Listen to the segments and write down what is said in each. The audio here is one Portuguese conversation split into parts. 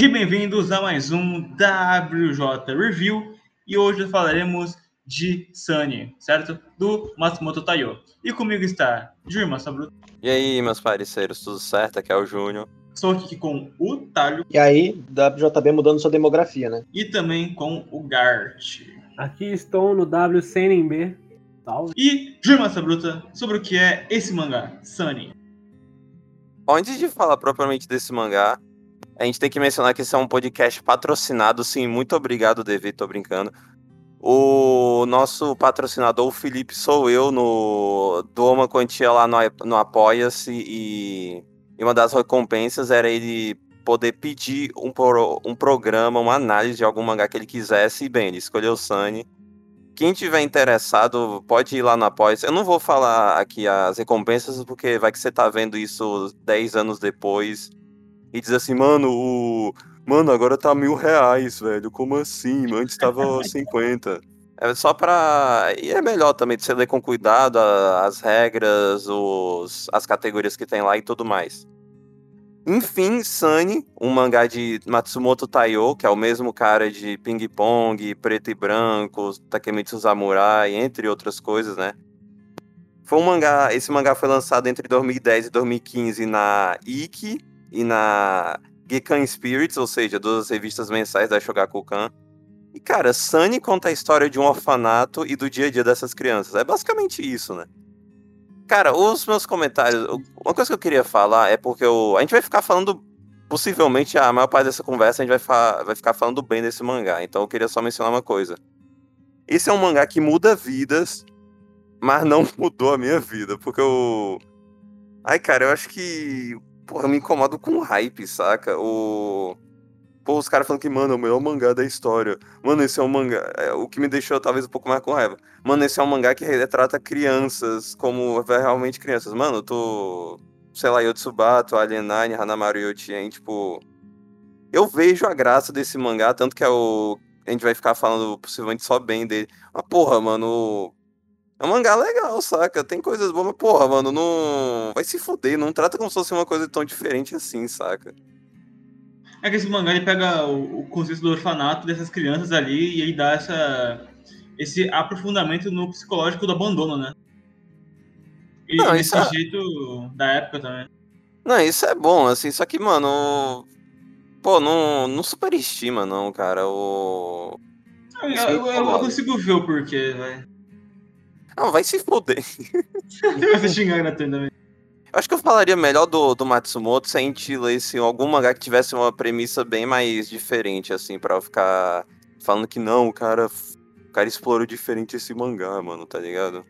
E bem-vindos a mais um WJ Review. E hoje falaremos de Sunny, certo? Do Matsumoto Taiyo. E comigo está Jurma Sabruto. E aí, meus parceiros, tudo certo? Aqui é o Júnior. Estou aqui com o Talho. E aí, WJB mudando sua demografia, né? E também com o Gart. Aqui estou no WCNB. Salve. E Jurma Sabruta, sobre o que é esse mangá, Sunny. Antes de falar propriamente desse mangá, a gente tem que mencionar que esse é um podcast patrocinado, sim. Muito obrigado, Devi, tô brincando. O nosso patrocinador, o Felipe, sou eu, no doa uma quantia lá no, no Apoia-se e, e uma das recompensas era ele poder pedir um, um programa, uma análise de algum mangá que ele quisesse, e bem, ele escolheu o Sunny. Quem tiver interessado, pode ir lá no apoia Eu não vou falar aqui as recompensas, porque vai que você tá vendo isso 10 anos depois e diz assim, mano, o. Mano, agora tá mil reais, velho. Como assim? Antes tava 50. É só pra. E é melhor também de você ler com cuidado as regras, os... as categorias que tem lá e tudo mais. Enfim, Sunny, um mangá de Matsumoto Taiyo, que é o mesmo cara de Ping Pong, Preto e Branco, Takemitsu Samurai, entre outras coisas, né? Foi um mangá, esse mangá foi lançado entre 2010 e 2015 na Iki, e na Gekan Spirits, ou seja, duas revistas mensais da Shogakukan. E, cara, Sunny conta a história de um orfanato e do dia a dia dessas crianças. É basicamente isso, né? Cara, os meus comentários. Uma coisa que eu queria falar é porque eu, a gente vai ficar falando. Possivelmente a maior parte dessa conversa a gente vai, vai ficar falando bem desse mangá. Então eu queria só mencionar uma coisa. Esse é um mangá que muda vidas, mas não mudou a minha vida. Porque eu. Ai, cara, eu acho que Porra, eu me incomodo com hype, saca? O. Pô, os caras falando que, mano, é o melhor mangá da história. Mano, esse é um mangá. É, o que me deixou talvez um pouco mais com raiva. Mano, esse é um mangá que retrata crianças como realmente crianças. Mano, eu tô. Sei lá, Yotsubato, Alien Nine, Hanamaru Yotien, tipo. Eu vejo a graça desse mangá, tanto que é o. A gente vai ficar falando possivelmente só bem dele. Mas, porra, mano, é um mangá legal, saca? Tem coisas boas, mas porra, mano, não. Vai se fuder, não trata como se fosse uma coisa tão diferente assim, saca? É que esse mangá ele pega o, o conceito do orfanato dessas crianças ali e aí dá essa, esse aprofundamento no psicológico do abandono, né? E não, desse é... jeito da época também. Não, isso é bom, assim, só que, mano. Pô, não, não superestima, não, cara. O. Eu, eu, eu, eu consigo ver o porquê, velho. Não, vai se foder. vai se xingar também. Acho que eu falaria melhor do, do Matsumoto se a gente lesse algum mangá que tivesse uma premissa bem mais diferente, assim, pra eu ficar falando que não, o cara, o cara explorou diferente esse mangá, mano, tá ligado?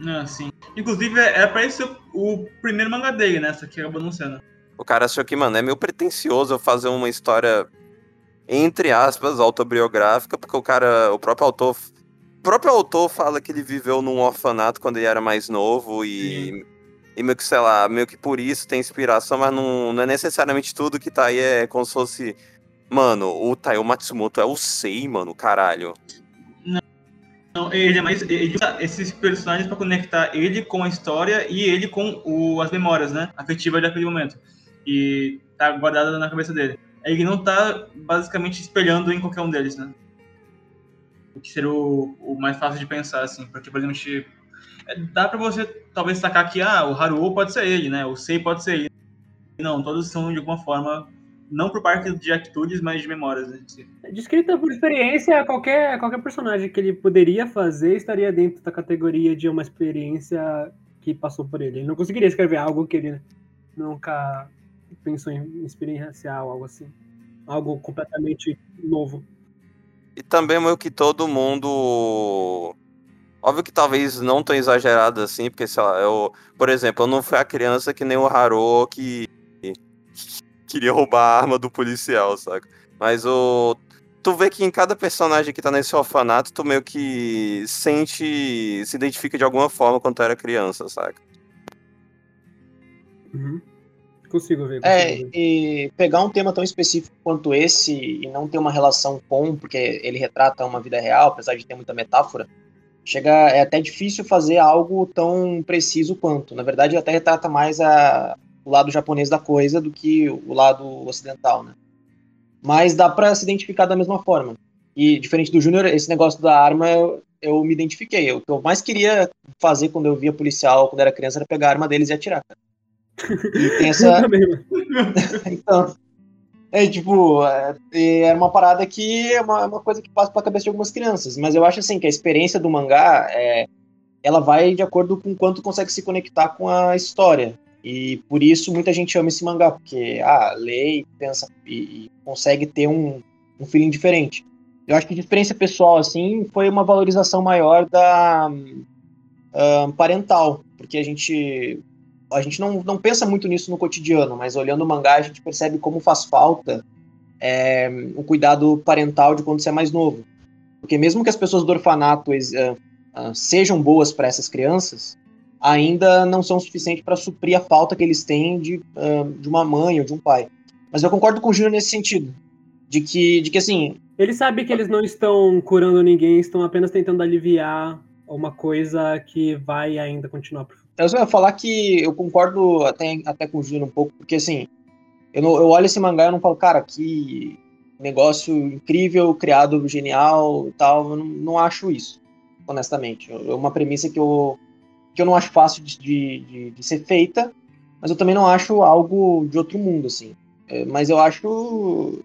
Não, sim. Inclusive, é pra isso o primeiro mangá dele, né? Essa aqui acabou anunciando. O cara achou que, mano, é meio pretencioso eu fazer uma história, entre aspas, autobiográfica, porque o cara, o próprio autor próprio autor fala que ele viveu num orfanato quando ele era mais novo e, e meio que, sei lá, meio que por isso tem inspiração, mas não, não é necessariamente tudo que tá aí é como se fosse. Mano, o Taiyo Matsumoto é o Sei, mano, caralho. Não, não ele é mais. Ele usa esses personagens para conectar ele com a história e ele com o, as memórias, né? Afetivas daquele momento. E tá guardada na cabeça dele. Ele não tá basicamente espelhando em qualquer um deles, né? O que seria o, o, mais fácil de pensar, assim, porque, por exemplo, é, dá para você talvez sacar que ah, o Haruo pode ser ele, né? O Sei pode ser ele. Não, todos são de alguma forma, não por parte de atitudes, mas de memórias. Né? Descrita por experiência, qualquer, qualquer personagem que ele poderia fazer estaria dentro da categoria de uma experiência que passou por ele. Ele não conseguiria escrever algo que ele nunca pensou em experiencial, algo assim. Algo completamente novo. E também meio que todo mundo. Óbvio que talvez não tão exagerado assim, porque, sei lá, eu, por exemplo, eu não fui a criança que nem o Haru que queria roubar a arma do policial, saca? Mas o. Tu vê que em cada personagem que tá nesse orfanato, tu meio que sente. se identifica de alguma forma quando tu era criança, saca? Uhum. Consigo ver. É, consigo é, ver. e pegar um tema tão específico quanto esse e não ter uma relação com, porque ele retrata uma vida real, apesar de ter muita metáfora, chega é até difícil fazer algo tão preciso quanto. Na verdade, até retrata mais a, o lado japonês da coisa do que o lado ocidental, né? Mas dá pra se identificar da mesma forma. E diferente do Júnior, esse negócio da arma eu, eu me identifiquei. O que eu mais queria fazer quando eu via policial, quando era criança, era pegar a arma deles e atirar. cara. E tem essa. Mano. então. É tipo, é, é uma parada que é uma, é uma coisa que passa pela cabeça de algumas crianças. Mas eu acho assim que a experiência do mangá é, ela vai de acordo com quanto consegue se conectar com a história. E por isso muita gente ama esse mangá, porque ah, lê e pensa e, e consegue ter um, um feeling diferente. Eu acho que de experiência pessoal, assim, foi uma valorização maior da ah, parental, porque a gente a gente não, não pensa muito nisso no cotidiano, mas olhando o mangá a gente percebe como faz falta é, o cuidado parental de quando você é mais novo. Porque mesmo que as pessoas do orfanato eh, ah, sejam boas para essas crianças, ainda não são suficientes para suprir a falta que eles têm de, ah, de uma mãe ou de um pai. Mas eu concordo com o Júnior nesse sentido, de que, de que assim, Ele sabe que eles não estão curando ninguém, estão apenas tentando aliviar uma coisa que vai ainda continuar pro futuro. Eu só ia falar que eu concordo até, até com o Júnior um pouco, porque assim, eu, não- eu olho esse mangá e não falo, cara, que negócio incrível, criado genial e tal. Eu não, não acho isso, honestamente. É uma premissa que eu, que eu não acho fácil de, de, de- ser feita, mas eu também não acho algo de outro mundo, assim. É, mas eu acho.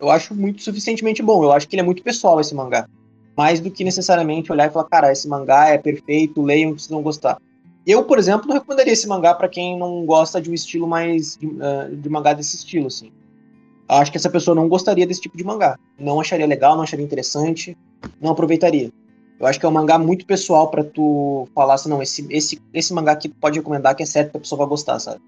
Eu acho muito suficientemente bom. Eu acho que ele é muito pessoal, esse mangá. Mais do que necessariamente olhar e falar, cara, esse mangá é perfeito, leiam vocês vão gostar. Eu, por exemplo, não recomendaria esse mangá pra quem não gosta de um estilo mais. de, ah, de mangá desse estilo, assim. Acho que essa pessoa não gostaria desse tipo de mangá. Não acharia legal, não acharia interessante, não aproveitaria. Eu acho que é um mangá muito pessoal pra tu falar assim, não, esse, esse, esse mangá aqui pode recomendar que é certo que a pessoa vai gostar, sabe?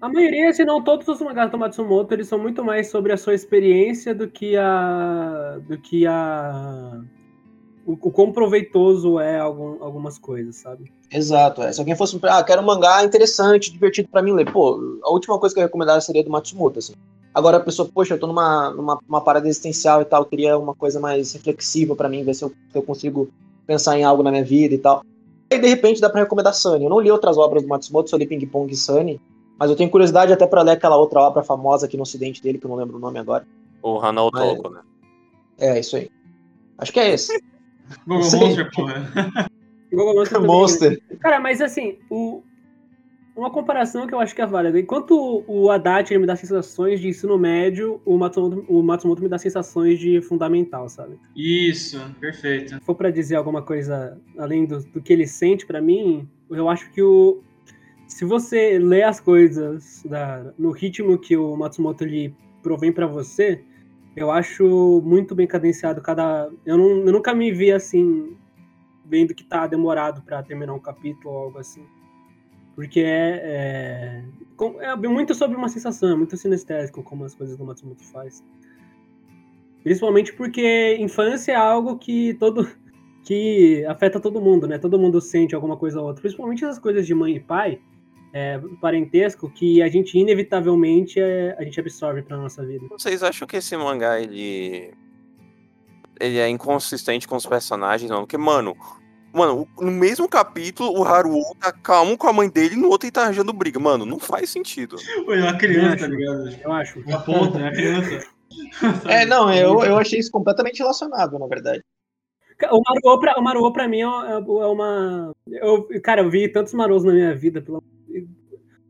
A maioria, se não todos os mangás do Matsumoto, eles são muito mais sobre a sua experiência do que a. do que a. O, o quão proveitoso é algum, algumas coisas, sabe? Exato. É. Se alguém fosse, ah, quero um mangá interessante, divertido pra mim ler. Pô, a última coisa que eu recomendaria seria do Matsumoto, assim. Agora a pessoa, poxa, eu tô numa, numa uma parada existencial e tal, eu queria uma coisa mais reflexiva pra mim, ver se eu, se eu consigo pensar em algo na minha vida e tal. E de repente dá pra recomendar Sunny. Eu não li outras obras do Matsumoto, só li Ping Pong e Sunny, mas eu tenho curiosidade até pra ler aquela outra obra famosa aqui no ocidente dele, que eu não lembro o nome agora. O Hanao Toko, né? É, isso aí. Acho que é esse. Google Sim. Monster, porra. Google Monster né? Monster. Cara, mas assim, o- uma comparação que eu acho que é válida. Enquanto o Haddad ele me dá sensações de ensino médio, o Matsumoto, o Matsumoto me dá sensações de fundamental, sabe? Isso, perfeito. Se for pra dizer alguma coisa além do, do que ele sente pra mim, eu acho que o se você lê as coisas da- no ritmo que o Matsumoto ele provém pra você, eu acho muito bem cadenciado cada. Eu, não, eu nunca me vi assim vendo que tá demorado pra terminar um capítulo ou algo assim. Porque é, é, é muito sobre uma sensação, é muito sinestésico como as coisas do Matsumoto faz. Principalmente porque infância é algo que todo que afeta todo mundo, né? Todo mundo sente alguma coisa ou outra. Principalmente essas coisas de mãe e pai, é, parentesco, que a gente inevitavelmente é, a gente absorve pra nossa vida. Vocês acham que esse mangá, ele. Ele é inconsistente com os personagens, não? Porque, mano. Mano, no mesmo capítulo, o Haruo tá calmo com a mãe dele, no outro ele tá arranjando briga. Mano, não faz sentido. Pô, é uma criança, acho. tá ligado? Eu acho. Uma ponta, é uma criança. É, não, eu, eu achei isso completamente relacionado, na verdade. O Maruo pra, o Maruo pra mim é é uma. Eu, cara, eu vi tantos Maruos na minha vida. Pelo,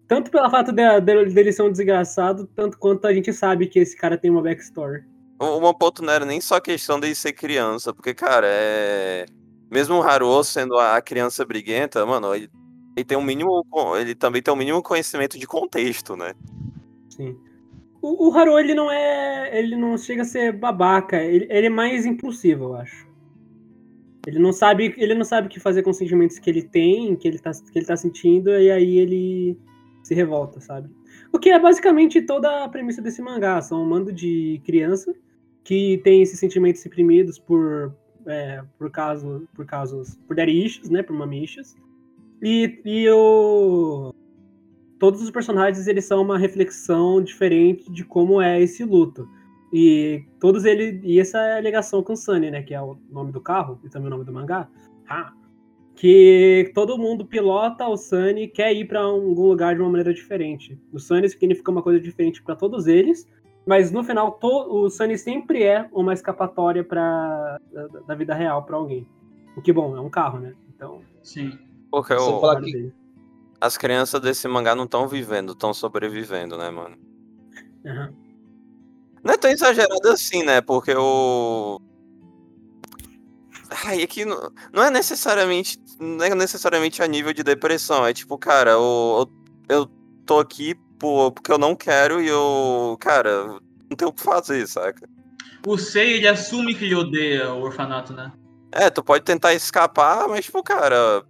tanto pelo fato de- de- dele ser um desgraçado, tanto quanto a gente sabe que esse cara tem uma backstory. O One ponto não era nem só questão dele ser criança, porque, cara, é. Mesmo o Haruo sendo a criança briguenta, mano, ele, ele tem um mínimo. Ele também tem um mínimo conhecimento de contexto, né? Sim. O, o Haruo, ele não é. Ele não chega a ser babaca. Ele, ele é mais impulsivo, eu acho. Ele não sabe, ele não sabe o que fazer com os sentimentos que ele tem, que ele tá, que ele tá sentindo, e aí ele se revolta, sabe? O que é basicamente toda a premissa desse mangá. São um mando de criança que tem esses sentimentos reprimidos por, é, por, caso, por casos. por issues, né? Por mami issues. E, e o todos os personagens eles são uma reflexão diferente de como é esse luto. E todos eles e essa é a ligação com Sunny, né, que é o nome do carro e também o nome do mangá. Ha! Que todo mundo pilota o Sunny e quer ir para algum lugar de uma maneira diferente. O Sunny significa uma coisa diferente para todos eles Mas no final, to, o Sunny sempre é uma escapatória pra, da, da vida real pra alguém. O que bom, é um carro, né? Então. Sim. Porque trabalho que- as crianças desse mangá não estão vivendo, estão sobrevivendo, né, mano? Aham. Não é tão exagerado assim, né? Porque o. Ai, é que não, não é necessariamente. Não é necessariamente a nível de depressão. É tipo, cara, eu, eu tô aqui por, porque eu não quero e eu. Cara, não tenho o que fazer, saca? O Sei, ele assume que ele odeia o orfanato, né? É, tu pode tentar escapar, mas, tipo, cara.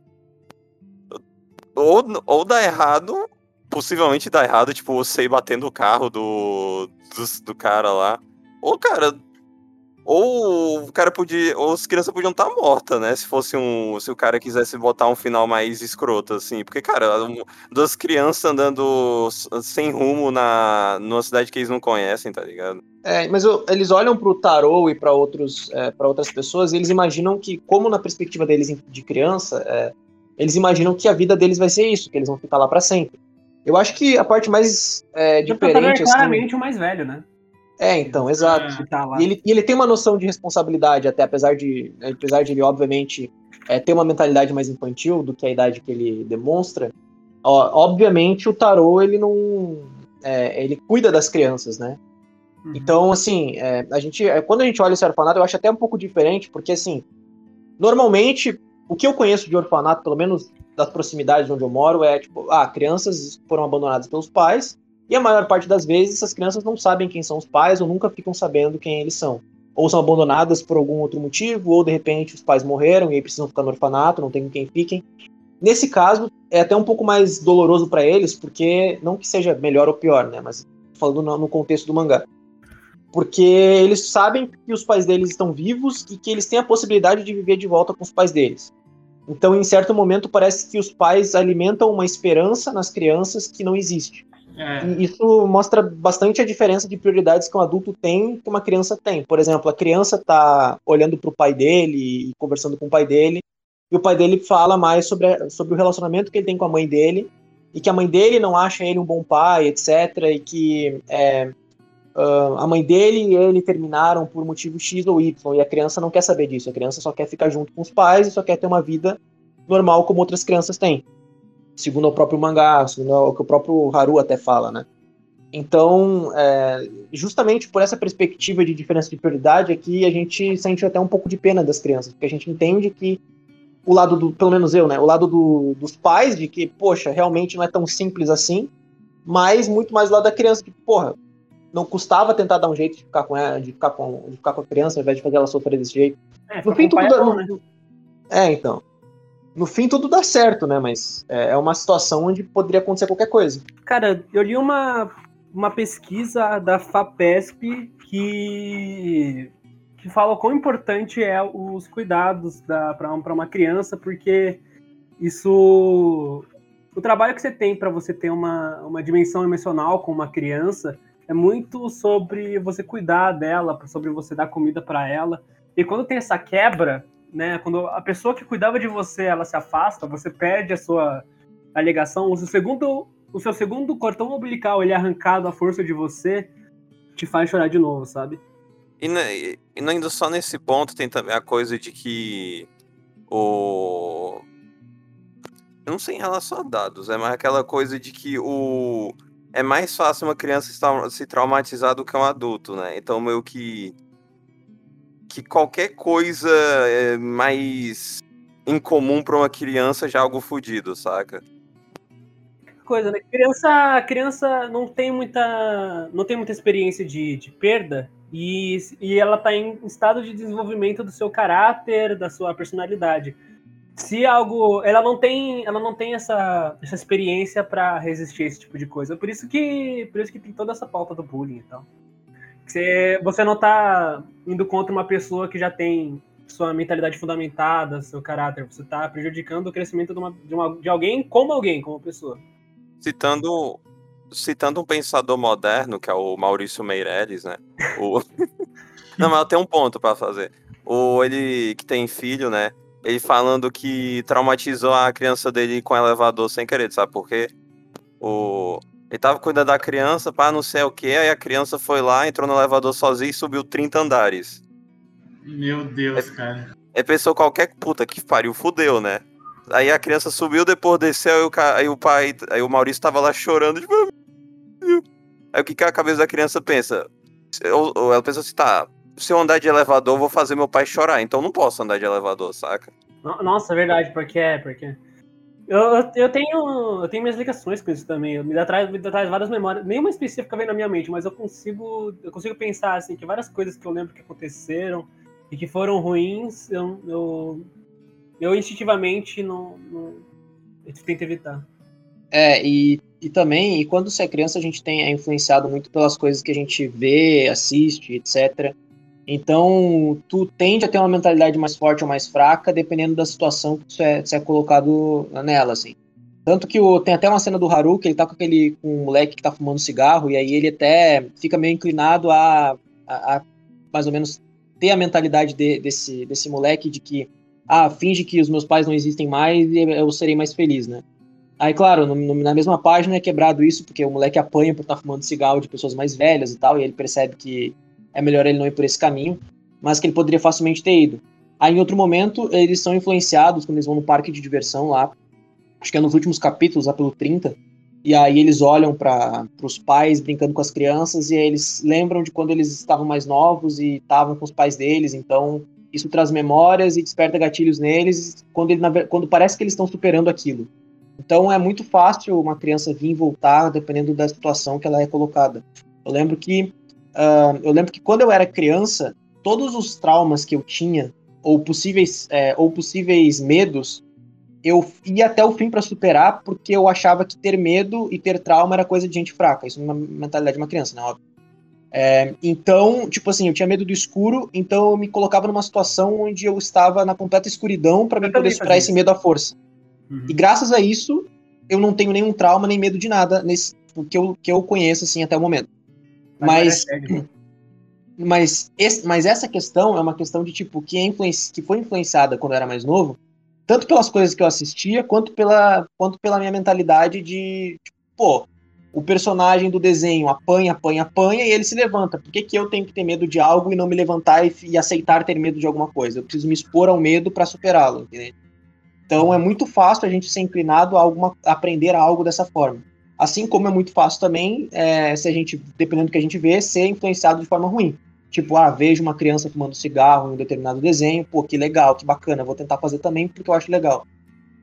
Ou, ou dá errado, possivelmente dá errado, tipo, o Sei batendo o carro do, do, do cara lá. Ou, cara. Ou o cara podia. Ou as crianças podiam estar mortas, né? Se fosse um. Se o cara quisesse botar um final mais escroto, assim. Porque, cara, um- duas crianças andando sem rumo na, numa cidade que eles não conhecem, tá ligado? É, mas eu- eles olham pro tarô e para outros para outras pessoas e eles imaginam que, como na perspectiva deles de criança, é, eles imaginam que a vida deles vai ser isso, que eles vão ficar lá para sempre. Eu acho que a parte mais é, O computador é diferente assim, claramente o mais velho, né? É então, exato. É. Tá. E ele, e ele tem uma noção de responsabilidade, até apesar de, apesar de ele, obviamente, é, ter uma mentalidade mais infantil do que a idade que ele demonstra. ó, obviamente, o tarô, ele não. é, ele cuida das crianças, né? Uhum. Então, assim, é, a gente, é, quando a gente olha esse orfanato, eu acho até um pouco diferente, porque, assim, normalmente, o que eu conheço de orfanato, pelo menos das proximidades de onde eu moro, é tipo, ah, crianças foram abandonadas pelos pais, e a maior parte das vezes essas crianças não sabem quem são os pais ou nunca ficam sabendo quem eles são. Ou são abandonadas por algum outro motivo, ou de repente os pais morreram e aí precisam ficar no orfanato, não tem com quem fiquem. Nesse caso, é até um pouco mais doloroso para eles, porque não que seja melhor ou pior, né? Mas falando no contexto do mangá. Porque eles sabem que os pais deles estão vivos e que eles têm a possibilidade de viver de volta com os pais deles. Então, em certo momento, parece que os pais alimentam uma esperança nas crianças que não existe. É. Isso mostra bastante a diferença de prioridades que um adulto tem que uma criança tem. Por exemplo, a criança está olhando para o pai dele e conversando com o pai dele, e o pai dele fala mais sobre, a- sobre o relacionamento que ele tem com a mãe dele, e que a mãe dele não acha ele um bom pai, etc. E que é, ah, a mãe dele e ele terminaram por motivo X ou Y, e a criança não quer saber disso. A criança só quer ficar junto com os pais e só quer ter uma vida normal como outras crianças têm. Segundo o próprio mangá, segundo o que o próprio Haru até fala, né? Então, é, justamente por essa perspectiva de diferença de prioridade aqui, a gente sente até um pouco de pena das crianças, porque a gente entende que o lado do, pelo menos eu, né, o lado do- dos pais, de que, poxa, realmente não é tão simples assim, mas muito mais o lado da criança, que, porra, não custava tentar dar um jeito de ficar com ela, de ficar com, de ficar com a criança, ao invés de fazer ela sofrer desse jeito. É, No fim, tudo é bom, né? É, então. No fim, tudo dá certo, né? Mas é é uma situação onde poderia acontecer qualquer coisa. Cara, eu li uma, uma pesquisa da FAPESP que, que fala quão importante é os cuidados para uma criança, porque isso. O trabalho que você tem para você ter uma, uma dimensão emocional com uma criança é muito sobre você cuidar dela, sobre você dar comida para ela. E quando tem essa quebra, né, quando a pessoa que cuidava de você ela se afasta, você perde a sua alegação, o seu segundo o seu segundo cordão umbilical ele é arrancado à força de você, te faz chorar de novo, sabe? E, ne- e- não indo só nesse ponto, tem também a coisa de que o. Eu não sei em relação a dados, é mais aquela coisa de que o. É mais fácil uma criança se traumatizar do que um adulto, né? Então, meio que. Que qualquer coisa é mais incomum pra uma criança já é algo fodido, saca? Coisa, né? Criança, criança não tem muita, não tem muita experiência de, de perda e, e ela tá em estado de desenvolvimento do seu caráter, da sua personalidade. Se algo, ela não tem, ela não tem essa, essa experiência para resistir a esse tipo de coisa. Por isso que, por isso que tem toda essa pauta do bullying e. Você, você não tá indo contra uma pessoa que já tem sua mentalidade fundamentada, seu caráter. Você tá prejudicando o crescimento de, uma, de, uma, de alguém como alguém, como pessoa. Citando, citando um pensador moderno, que é o Maurício Meirelles, né? O... Não, mas tem um ponto pra fazer. O ele que tem filho, né? Ele falando que traumatizou a criança dele com elevador sem querer, sabe por quê? O... Ele tava cuidando da criança, pá, não sei o que, aí a criança foi lá, entrou no elevador sozinho e subiu 30 andares. Meu Deus, cara. Aí pensou qualquer puta que pariu, fudeu, né? Aí a criança subiu, depois desceu, aí o, aí o pai, aí o Maurício tava lá chorando, tipo, aí o que, que a cabeça da criança pensa? Ou, ou ela pensa assim, tá, se eu andar de elevador, eu vou fazer meu pai chorar, então eu não posso andar de elevador, saca? No- Nossa, é verdade, porque é, porque. Eu, eu, tenho. Eu tenho minhas ligações com isso também. Me dá traz, me traz várias memórias. Nenhuma específica vem na minha mente, mas eu consigo. Eu consigo pensar assim, que várias coisas que eu lembro que aconteceram e que foram ruins, eu, eu, eu instintivamente não, não eu tento evitar. É, e, e também, e quando você é criança, a gente tem é influenciado muito pelas coisas que a gente vê, assiste, etc. Então, tu tende a ter uma mentalidade mais forte ou mais fraca, dependendo da situação que você é, é colocado nela, assim. Tanto que o, tem até uma cena do Haru que ele tá com aquele com um moleque que tá fumando cigarro, e aí ele até fica meio inclinado a, a, a mais ou menos ter a mentalidade de- desse, desse moleque de que, ah, finge que os meus pais não existem mais e eu serei mais feliz, né? Aí, claro, no- no- na mesma página é quebrado isso, porque o moleque apanha por estar fumando cigarro de pessoas mais velhas e tal, e ele percebe que é melhor ele não ir por esse caminho, mas que ele poderia facilmente ter ido. Aí, em outro momento, eles são influenciados quando eles vão no parque de diversão lá, acho que é nos últimos capítulos, lá pelo 30, e aí eles olham para os pais brincando com as crianças, e aí eles lembram de quando eles estavam mais novos e estavam com os pais deles, então isso traz memórias e desperta gatilhos neles quando, ele, quando parece que eles estão superando aquilo. Então é muito fácil uma criança vir e voltar dependendo da situação que ela é colocada. Eu lembro que ah, eu lembro que quando eu era criança, todos os traumas que eu tinha ou possíveis é, ou possíveis medos, eu ia até o fim para superar porque eu achava que ter medo e ter trauma era coisa de gente fraca. Isso é uma mentalidade de uma criança, né? Óbvio. É, então, tipo assim, eu tinha medo do escuro, então eu me colocava numa situação onde eu estava na completa escuridão para poder superar esse medo à força. Uhum. E graças a isso, eu não tenho nenhum trauma nem medo de nada nesse que eu, que eu conheço assim até o momento. Mas, é mas, esse- mas essa questão é uma questão de tipo que, é influenci- que foi influenciada quando eu era mais novo, tanto pelas coisas que eu assistia, quanto pela, quanto pela minha mentalidade de, tipo, pô, o personagem do desenho apanha, apanha, apanha e ele se levanta. Por que, que eu tenho que ter medo de algo e não me levantar e, e aceitar ter medo de alguma coisa? Eu preciso me expor ao medo para superá-lo, entendeu? Então é muito fácil a gente ser inclinado a alguma, a aprender algo dessa forma. Assim como é muito fácil também, é, se a gente, dependendo do que a gente vê, ser influenciado de forma ruim. Tipo, ah, vejo uma criança fumando cigarro em um determinado desenho, pô, que legal, que bacana, vou tentar fazer também porque eu acho legal.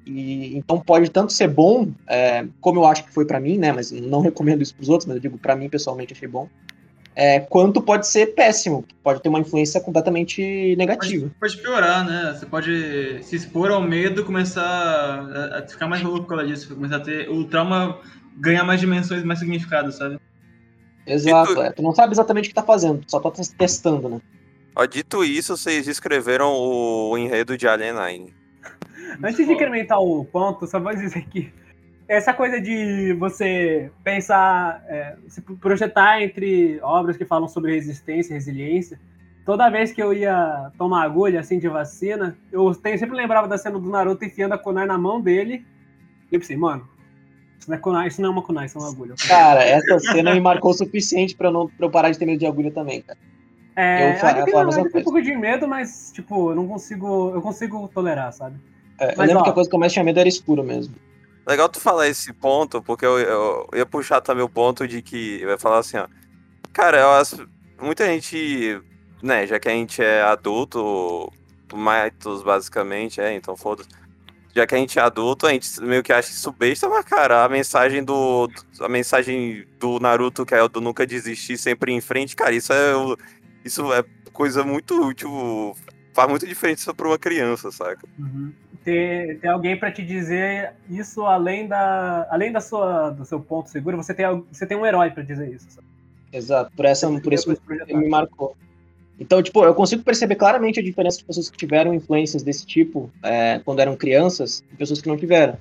E, então pode tanto ser bom, é, como eu acho que foi pra mim, né, mas não recomendo isso pros outros, mas eu digo pra mim pessoalmente achei bom, é, quanto pode ser péssimo, pode ter uma influência completamente negativa. Pode piorar, né? Você pode se expor ao medo, começar a, a ficar mais louco por causa disso, começar a ter o trauma ganhar mais dimensões, mais significado, sabe? Exato, é, tu não sabe exatamente o que tá fazendo, tu só tá tes- testando, né? Ó, dito isso, vocês escreveram o enredo de Alien Nine. Antes de incrementar o ponto, só vou dizer que essa coisa de você pensar, é, se projetar entre obras que falam sobre resistência e resiliência, toda vez que eu ia tomar agulha assim de vacina, eu tenho- sempre lembrava da cena do Naruto enfiando a kunai na mão dele. E eu pensei, mano, isso não é kunai, isso não é uma kunai, isso é uma agulha. Cara, essa cena me marcou o suficiente pra eu, não, pra eu parar de ter medo de agulha também, cara. É, Eu fa- ainda eu tenho, falo a mesma ainda tenho um pouco de medo, mas, tipo, eu não consigo. Eu consigo tolerar, sabe? É, eu Mas, lembro ó, que a coisa que eu mais tinha medo era escuro mesmo. Legal tu falar esse ponto, porque eu, eu ia puxar também o ponto de que. Eu ia falar assim, ó. Cara, eu acho- muita gente, né, já que a gente é adulto, Maitos basicamente, é, então foda-se. Já que a gente é adulto, a gente meio que acha isso besta, mas, cara, a mensagem do. A mensagem do Naruto, que é o do nunca desistir, sempre em frente, cara, isso é. Isso é coisa muito, tipo. Faz muita diferença pra uma criança, saca? Ter, ter alguém pra te dizer isso além da, além da sua, do seu ponto seguro, você tem, você tem um herói pra dizer isso. Sabe? Exato, por, essa, por isso me marcou. Então, tipo, eu consigo perceber claramente a diferença de pessoas que tiveram influências desse tipo é, quando eram crianças e pessoas que não tiveram.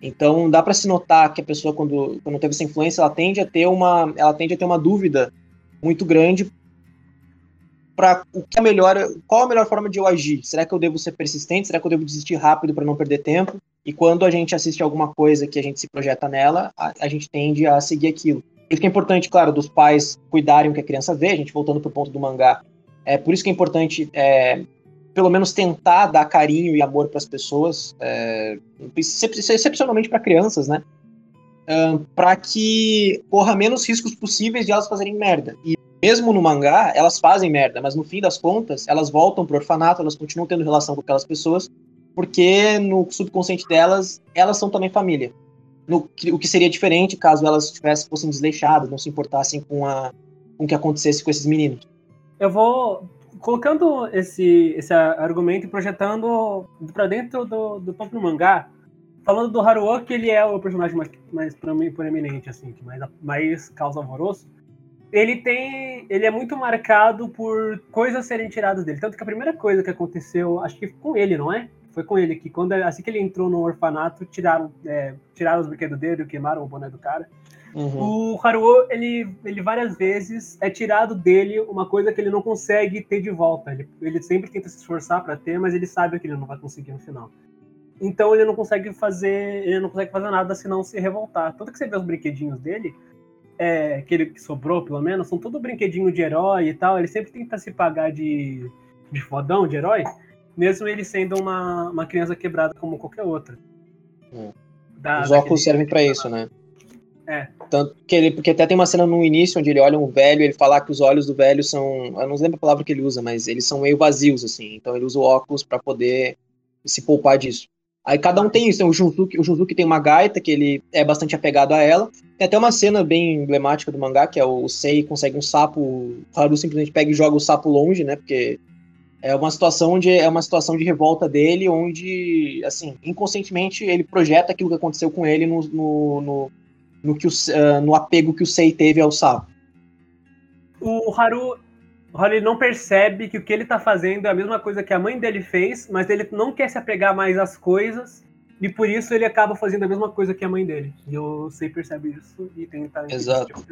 Então, dá pra se notar que a pessoa, quando, quando teve essa influência, ela tende a ter uma, ela tende a ter uma dúvida muito grande para o que é melhor, qual a melhor forma de eu agir? Será que eu devo ser persistente? Será que eu devo desistir rápido para não perder tempo? E quando a gente assiste alguma coisa que a gente se projeta nela, a, a gente tende a seguir aquilo. Isso que é importante, claro, dos pais cuidarem o que a criança vê, a gente voltando pro ponto do mangá. É por isso que é importante, é, pelo menos tentar dar carinho e amor para as pessoas, é, excepcionalmente para crianças, né? Um, para que corra menos riscos possíveis de elas fazerem merda. E mesmo no mangá, elas fazem merda, mas no fim das contas, elas voltam pro orfanato, elas continuam tendo relação com aquelas pessoas, porque no subconsciente delas, elas são também família. No, o que seria diferente caso elas tivessem, fossem desleixadas, não se importassem com, a, com o que acontecesse com esses meninos. Eu vou colocando esse, esse argumento e projetando para dentro do, do próprio mangá, falando do Haruo, que ele é o personagem mais, mais proeminente, assim, que mais, mais causa alvoroço ele tem. Ele é muito marcado por coisas serem tiradas dele. Tanto que a primeira coisa que aconteceu, acho que com ele, não é? Foi com ele que quando assim que ele entrou no orfanato, tiraram, é, tiraram os brinquedos dele e queimaram o boné do cara. Uhum. O Haruo, ele, ele várias vezes é tirado dele uma coisa que ele não consegue ter de volta. Ele, ele sempre tenta se esforçar para ter, mas ele sabe que ele não vai conseguir no final. Então ele não consegue fazer, ele não consegue fazer nada senão se revoltar. Tanto que você vê os brinquedinhos dele, é, que ele que sobrou, pelo menos, são tudo brinquedinho de herói e tal. Ele sempre tenta se pagar de, de fodão, de herói, mesmo ele sendo uma, uma criança quebrada como qualquer outra. Hum. Da, Os óculos servem para isso, né? É. Tanto que ele, porque até tem uma cena no início onde ele olha um velho e ele fala que os olhos do velho são. Eu não lembro a palavra que ele usa, mas eles são meio vazios, assim. Então ele usa o óculos para poder se poupar disso. Aí cada um tem isso. O Junzuki, o Junzuki tem uma gaita que ele é bastante apegado a ela. Tem até uma cena bem emblemática do mangá, que é o Sei consegue um sapo, o Haru simplesmente pega e joga o sapo longe, né? Porque é uma situação onde é uma situação de revolta dele, onde, assim, inconscientemente ele projeta aquilo que aconteceu com ele no, no, no, no que o, uh, no apego que o Sei teve ao sapo. O Haru, o Haru não percebe que o que ele tá fazendo é a mesma coisa que a mãe dele fez, mas ele não quer se apegar mais às coisas e por isso ele acaba fazendo a mesma coisa que a mãe dele. E o Sei percebe isso e tenta Exato.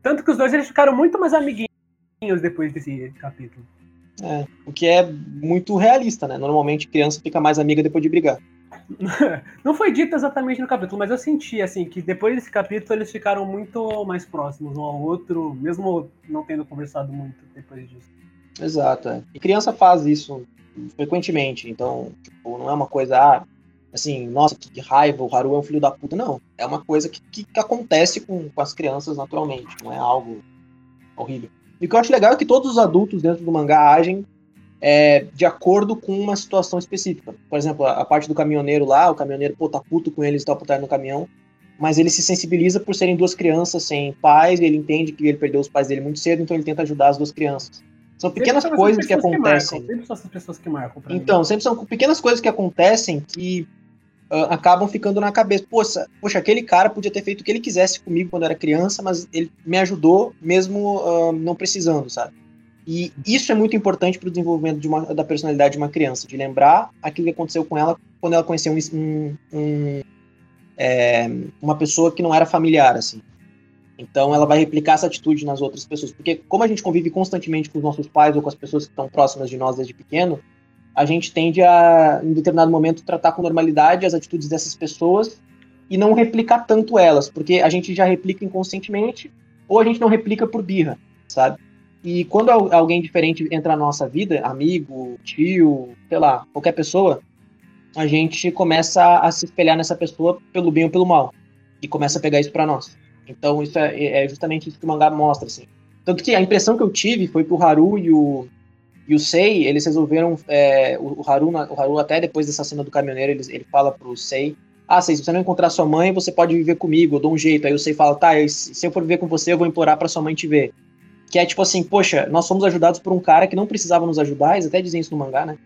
Tanto que os dois eles ficaram muito mais amiguinhos depois desse capítulo. É, o que é muito realista, né? Normalmente criança fica mais amiga depois de brigar. Não foi dito exatamente no capítulo, mas eu senti assim que depois desse capítulo eles ficaram muito mais próximos um ao outro, mesmo não tendo conversado muito depois disso. Exato. É. E criança faz isso frequentemente, então tipo, não é uma coisa ah, assim, nossa, que raiva, o Haru é um filho da puta. Não, é uma coisa que, que, acontece com, com as crianças naturalmente, não é algo horrível. E o que eu acho legal é que todos os adultos dentro do mangá agem é, de acordo com uma situação específica. Por exemplo, a, a, parte do caminhoneiro lá, o caminhoneiro, pô, tá puto com eles e tal, por estar no caminhão, mas ele se sensibiliza por serem duas crianças sem pais, e ele entende que ele perdeu os pais dele muito cedo, então ele tenta ajudar as duas crianças. São pequenas coisas que acontecem. Que sempre são essas pessoas que marcam. então, mim. sempre são pequenas coisas que acontecem que uh, acabam ficando na cabeça. Poxa, poxa, aquele cara podia ter feito o que ele quisesse comigo quando era criança, mas ele me ajudou mesmo uh, não precisando, sabe? E isso é muito importante para o desenvolvimento de uma, da personalidade de uma criança, de lembrar aquilo que aconteceu com ela quando ela conheceu um, um é, uma pessoa que não era familiar, assim. Então ela vai replicar essa atitude nas outras pessoas, porque como a gente convive constantemente com os nossos pais ou com as pessoas que estão próximas de nós desde pequeno, a gente tende a, em determinado momento, tratar com normalidade as atitudes dessas pessoas e não replicar tanto elas, porque a gente já replica inconscientemente ou a gente não replica por birra, sabe? E quando alguém diferente entra na nossa vida, amigo, tio, sei lá, qualquer pessoa, a gente começa a se espelhar nessa pessoa pelo bem ou pelo mal. E começa a pegar isso para nós. Então isso é, é, justamente isso que o mangá mostra, assim. Tanto que a impressão que eu tive foi que o Haru e o, e o Sei, eles resolveram. É, o, Haru, o Haru, até depois dessa cena do caminhoneiro, ele, ele fala pro Sei: Ah, Sei, se você não encontrar sua mãe, você pode viver comigo, eu dou um jeito. Aí o Sei fala: Tá, se eu for viver com você, eu vou implorar pra sua mãe te ver. Que é tipo assim, poxa, nós fomos ajudados por um cara que não precisava nos ajudar, eles até dizem isso no mangá, né?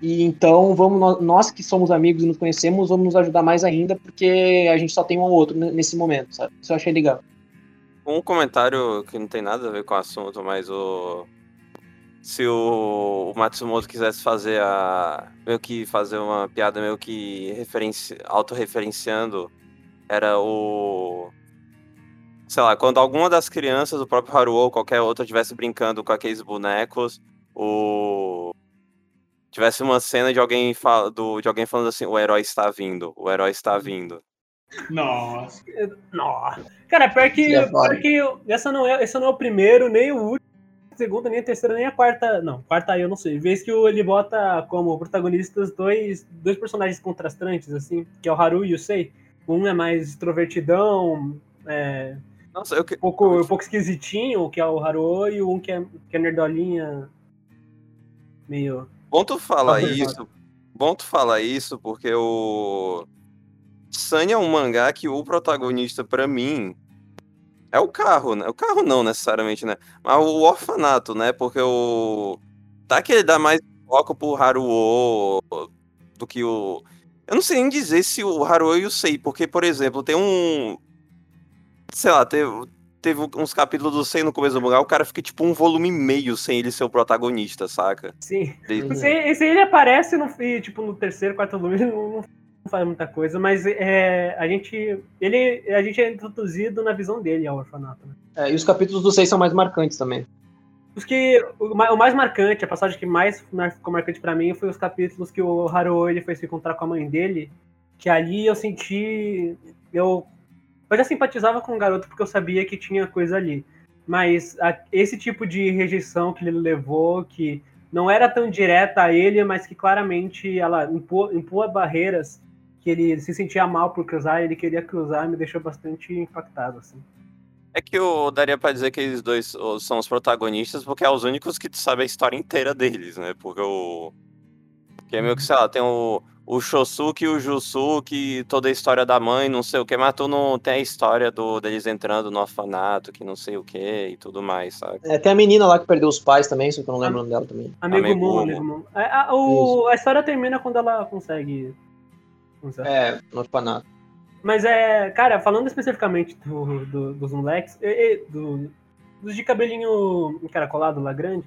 E então vamos nós que somos amigos e nos conhecemos, vamos nos ajudar mais ainda, porque a gente só tem um ou outro nesse momento, sabe? Isso eu achei legal. Um comentário que não tem nada a ver com o assunto, mas o se o, o Matsumoto quisesse fazer a meio que fazer uma piada meio que referenci, autorreferenciando era o sei lá, quando alguma das crianças, o próprio Haruo ou qualquer outra, estivesse brincando com aqueles bonecos, o tivesse uma cena de alguém, fala, do, de alguém falando assim, o herói está vindo, o herói está vindo. Nossa. Nossa. Cara, pior que, foda. pior que essa não é, esse não é o primeiro, nem o último, segunda, nem a terceira, nem a quarta. Não, quarta aí eu não sei. Vez que ele bota como protagonistas dois, dois personagens contrastantes, assim, que é o Haru e o Sei. Um é mais extrovertidão, é, Nossa, eu que... um pouco, um pouco esquisitinho, que é o Haru, e um que é, que é nerdolinha, meio... Bom tu falar isso. Bom tu falar isso, porque o. Sunny é um mangá que o protagonista, pra mim, é o carro, né? O carro não necessariamente, né? Mas o orfanato, né? Porque o. Tá que ele dá mais foco pro Haruo do que o. Eu não sei nem dizer se o Haruo e o Sei, porque, por exemplo, tem um. Sei lá, teve, teve uns capítulos do Sei no começo do mangá, o cara fica tipo um volume e meio sem ele ser o protagonista, saca? Sim. Ele- Esse, esse ele aparece no, tipo, no terceiro, quarto volume, não faz muita coisa, mas é, a gente. Ele, a gente é introduzido na visão dele ao orfanato. Né? É, e os capítulos do 6 são mais marcantes também. Os que. O, o mais marcante, a passagem que mais ficou marcante pra mim foi os capítulos que o Haruo ele foi se encontrar com a mãe dele. Que ali eu senti. Eu, eu já simpatizava com o garoto porque eu sabia que tinha coisa ali. Mas a- esse tipo de rejeição que ele levou, que não era tão direta a ele, mas que claramente ela impô, impôs barreiras que ele se sentia mal por cruzar, ele queria cruzar, me deixou bastante impactado, assim. É que eu daria pra dizer que eles dois são os protagonistas, porque é os únicos que tu sabe a história inteira deles, né? Porque o. Que é meio que, sei lá, tem o, o Shosuke e o Jusuke, toda a história da mãe, não sei o que, mas tu não tem a história do, deles entrando no orfanato, que não sei o que e tudo mais, sabe? É, tem a menina lá que perdeu os pais também, só que eu não lembro o nome dela também. Amigo Amigo Moon, Moon. amigo Moon. A, a- o- a história termina quando ela consegue. Consegue. É, no orfanato. Mas é, cara, falando especificamente do, do- dos moleques, e- e do- dos de cabelinho encaracolado lá grande,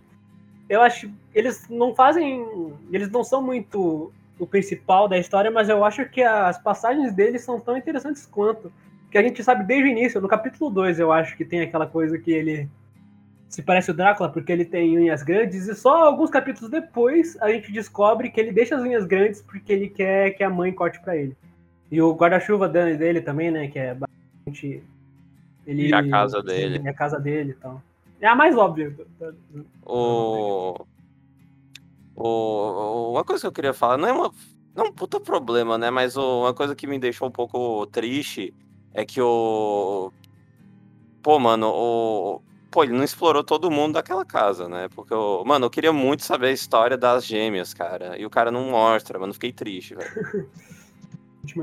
eu acho eles não fazem, eles não são muito o principal da história, mas eu acho que as passagens deles são tão interessantes quanto. Que a gente sabe desde o início, no capítulo 2 eu acho que tem aquela coisa que ele se parece o Drácula porque ele tem unhas grandes, e só alguns capítulos depois a gente descobre que ele deixa as unhas grandes porque ele quer que a mãe corte pra ele. E o guarda-chuva da- dele também, né? Que é bastante. Ele, E a casa dele. É a casa dele e tal. É a mais óbvia. O... o. Uma coisa que eu queria falar, não é uma. Não é um puta problema, né? Mas uma coisa que me deixou um pouco triste é que o. Pô, mano, o. Pô, ele não explorou todo mundo daquela casa, né? Porque, o... mano, eu queria muito saber a história das gêmeas, cara. E o cara não mostra, mano. Fiquei triste, velho.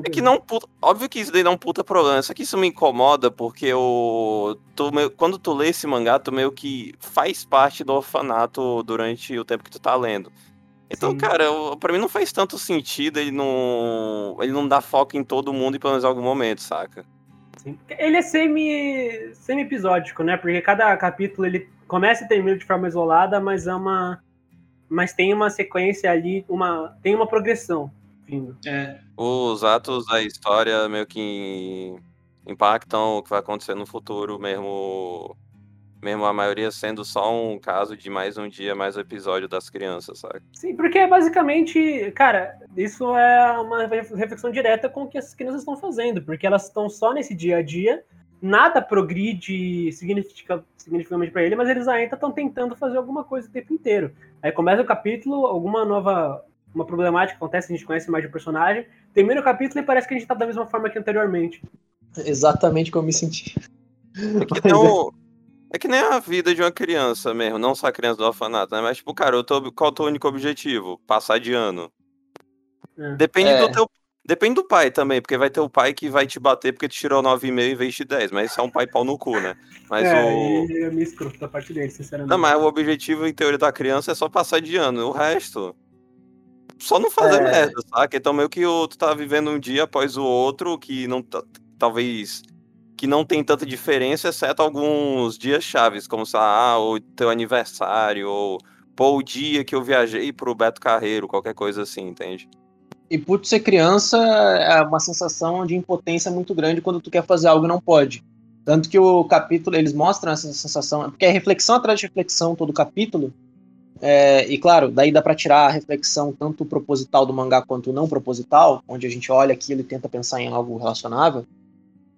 É que não, puta- óbvio que isso daí não é um puta problema, só que isso me incomoda porque o tu meio- quando tu lê esse mangá, tu meio que faz parte do orfanato durante o tempo que tu tá lendo. Então, Sim. cara, eu, pra mim não faz tanto sentido ele não ele não dá foco em todo mundo em pelo menos em algum momento, saca? Sim. Ele é semi, semi-episódico, né? Porque cada capítulo ele começa e termina de forma isolada, mas é uma. Mas tem uma sequência ali, uma. Tem uma progressão. vindo. É. Os atos da história meio que impactam o que vai acontecer no futuro, mesmo mesmo a maioria sendo só um caso de mais um dia, mais um episódio das crianças, saca? Sim, porque basicamente, cara, isso é uma reflexão direta com o que as crianças estão fazendo, porque elas estão só nesse dia a dia, nada progride significa- significativamente pra ele, mas eles ainda estão tentando fazer alguma coisa o tempo inteiro. Aí começa o capítulo, alguma nova uma problemática acontece, a gente conhece mais de um personagem, termina o capítulo e parece que a gente tá da mesma forma que anteriormente. Exatamente como eu me senti. É que, nem o- é que nem a vida de uma criança mesmo, não só a criança do orfanato, né? Mas, tipo, cara, eu tô, qual é o teu único objetivo? Passar de ano. É. Depende É. do teu. Depende do pai também, porque vai ter o pai que vai te bater porque tu tirou 9,5 em vez de 10, mas isso é um pai pau no cu, né? Mas é, o. e é meio escroto da parte dele, sinceramente. Não, mas o objetivo, em teoria, da criança é só passar de ano. O resto. Só não fazer É. merda, saca? Então, meio que o- tu tá vivendo um dia após o outro, que não tá- talvez. Que não tem tanta diferença, exceto alguns dias chaves, como lá, ah, o teu aniversário, ou pô, o dia que eu viajei pro Beto Carreiro, qualquer coisa assim, entende? E por ser criança, é uma sensação de impotência muito grande quando tu quer fazer algo e não pode. Tanto que o capítulo, eles mostram essa sensação, porque é reflexão atrás de reflexão todo o capítulo. É, e claro, daí dá para tirar a reflexão tanto proposital do mangá quanto não proposital, onde a gente olha aquilo e tenta pensar em algo relacionável.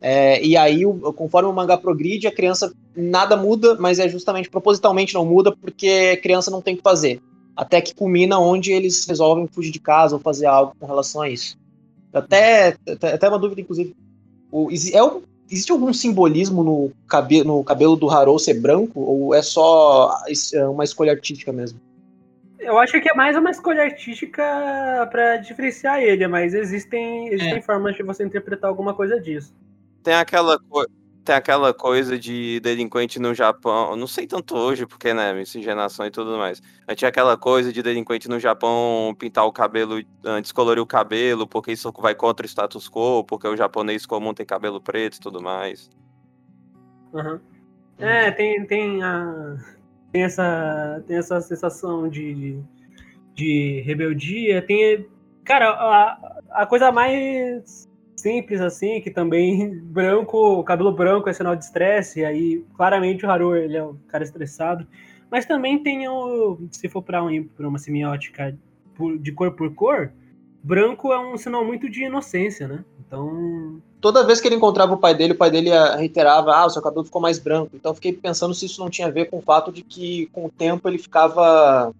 É, e aí, o- conforme o mangá progride, a criança nada muda, mas é justamente propositalmente não muda, porque a criança não tem o que fazer. Até que culmina onde eles resolvem fugir de casa ou fazer algo com relação a isso. Até, até, uma dúvida, inclusive. O, é existe algum simbolismo no, cabe, no cabelo do Harou ser branco? Ou é só é uma escolha artística mesmo? Eu acho que é mais uma escolha artística pra diferenciar ele, mas existem, existem formas de você interpretar alguma coisa disso. Tem aquela, co- tem aquela coisa de delinquente no Japão, não sei tanto hoje, porque, né, miscigenação e tudo mais. Mas tinha aquela coisa de delinquente no Japão pintar o cabelo, ah, descolorir o cabelo, porque isso vai contra o status quo, porque o japonês comum tem cabelo preto e tudo mais. Aham. É, tem, tem, a, tem, essa, tem essa sensação de, de rebeldia. Tem. Cara, a, a coisa mais simples, assim, que também branco, cabelo branco é sinal de estresse, aí claramente o Haru ele é um cara estressado. Mas também tem o. Se for para um, uma semiótica de cor por cor, branco é um sinal muito de inocência, né? Então. Toda vez que ele encontrava o pai dele, o pai dele reiterava: Ah, o seu cabelo ficou mais branco. Então fiquei pensando se isso não tinha a ver com o fato de que, com o tempo, ele ficava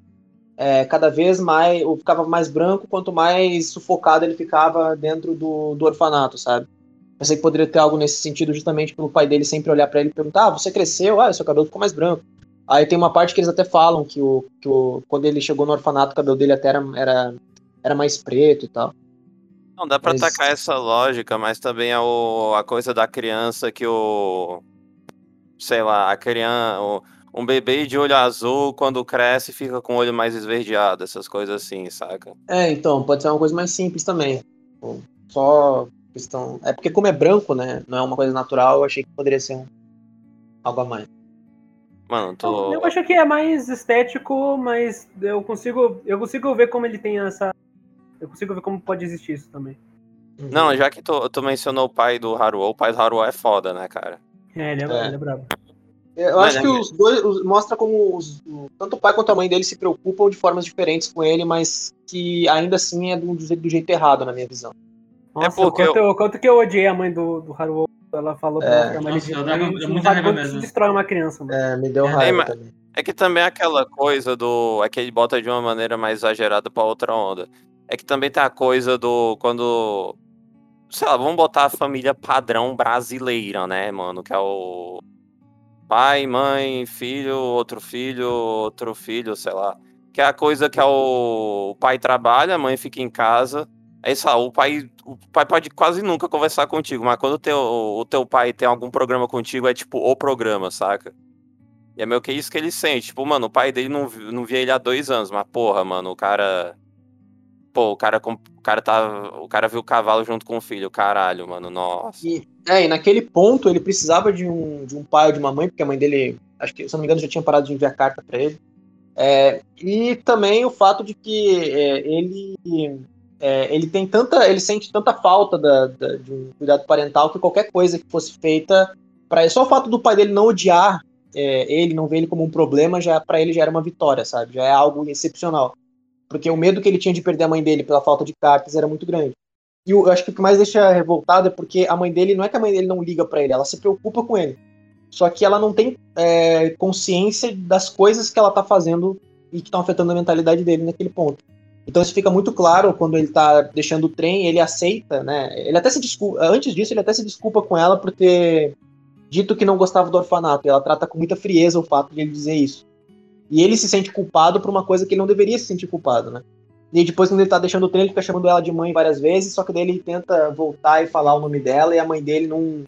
é, cada vez mais. Ou ficava mais branco, quanto mais sufocado ele ficava dentro do, do orfanato, sabe? Pensei que poderia ter algo nesse sentido, justamente pelo pai dele sempre olhar pra ele e perguntar: Ah, você cresceu? Ah, seu cabelo ficou mais branco. Aí tem uma parte que eles até falam que, o, que o, quando ele chegou no orfanato, o cabelo dele até era, era, era mais preto e tal. Não, dá pra Mas- atacar essa lógica, mas também é o, a coisa da criança que o. Sei lá, a criança. o- um bebê de olho azul, quando cresce, fica com o olho mais esverdeado, essas coisas assim, saca? É, então, pode ser uma coisa mais simples também. Só questão. É porque, como é branco, né? Não é uma coisa natural, eu achei que poderia ser um... algo a mais. Mano, tô. Eu acho que é mais estético, mas eu consigo, eu consigo ver como ele tem essa. Eu consigo ver como pode existir isso também. Não, já que tu, tu mencionou o pai do Haruo, o pai do Haruo é foda, né, cara? É, ele é, É. Ele é brabo. Eu Mas acho é que mesmo. os dois. os- mostra como os- o- tanto o pai quanto a mãe dele se preocupam de formas diferentes com ele, mas que ainda assim é do, do jeito- do jeito errado, na minha visão. Nossa, porque quanto, eu... quanto que eu odiei a mãe do, do Haruo. Ela falou É. pra Nossa, ela dava- muita raiva mesmo. se destrói uma criança, mano. É, me deu É, raiva mas- também. É que também é aquela coisa do. É que ele bota de uma maneira mais exagerada pra outra onda. É que também tem a coisa do. Quando. Sei lá, vamos botar a família padrão brasileira, né, mano? Que é o. Pai, mãe, filho, outro filho, outro filho, sei lá. Que é a coisa que é o, o pai trabalha, a mãe fica em casa. Sei lá, o pai, o pai pode quase nunca conversar contigo, mas quando o teu, o teu pai tem algum programa contigo, é tipo o programa, saca? E é meio que isso que ele sente. Tipo, mano, o pai dele não, não via ele há dois anos, mas porra, mano, o cara. Pô, o cara, o cara tá. O cara viu o cavalo junto com o filho, caralho, mano, nossa. E, é, e naquele ponto ele precisava de um, de um pai ou de uma mãe, porque a mãe dele, acho que, se não me engano, já tinha parado de enviar carta pra ele. É, e também o fato de que é, ele, é, ele tem tanta. ele sente tanta falta da, da- de um cuidado parental que qualquer coisa que fosse feita para só o fato do pai dele não odiar é, ele, não ver ele como um problema, já para ele já era uma vitória, sabe? Já é algo excepcional. Porque o medo que ele tinha de perder a mãe dele pela falta de cartas era muito grande. E eu acho que o que mais deixa revoltado é porque a mãe dele, não é que a mãe dele não liga pra ele, ela se preocupa com ele. Só que ela não tem é, consciência das coisas que ela tá fazendo e que estão afetando a mentalidade dele naquele ponto. Então isso fica muito claro quando ele tá deixando o trem, ele aceita, né? Ele até se desculpa, antes disso ele até se desculpa com ela por ter dito que não gostava do orfanato. Ela trata com muita frieza o fato de ele dizer isso. E ele se sente culpado por uma coisa que ele não deveria se sentir culpado, né? E depois, quando ele tá deixando o trem, ele fica chamando ela de mãe várias vezes, só que daí ele tenta voltar e falar o nome dela, e a mãe dele não,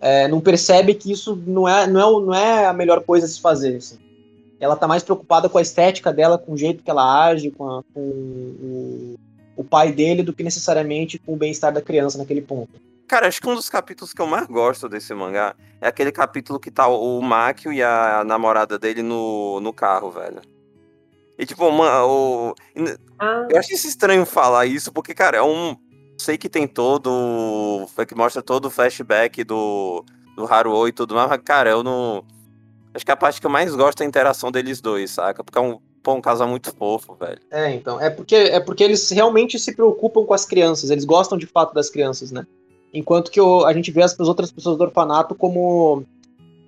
é, não percebe que isso não é, não, é, não é a melhor coisa a se fazer. assim. Ela tá mais preocupada com a estética dela, com o jeito que ela age, com, a- com o, o pai dele, do que necessariamente com o bem-estar da criança naquele ponto. Cara, acho que um dos capítulos que eu mais gosto desse mangá é aquele capítulo que tá o Makio e a namorada dele no, no carro, velho. E tipo, mano, o... Ah, eu acho isso estranho falar isso, porque, cara, é um. Sei que tem todo. é Que mostra todo o flashback do, do Haruo e tudo mais, mas, cara, eu não. Acho que a parte que eu mais gosto é a interação deles dois, saca? Porque é um, pô, um casal muito fofo, velho. É, então. É porque, é porque eles realmente se preocupam com as crianças, eles gostam de fato das crianças, né? Enquanto que o, a gente vê as outras pessoas do orfanato como.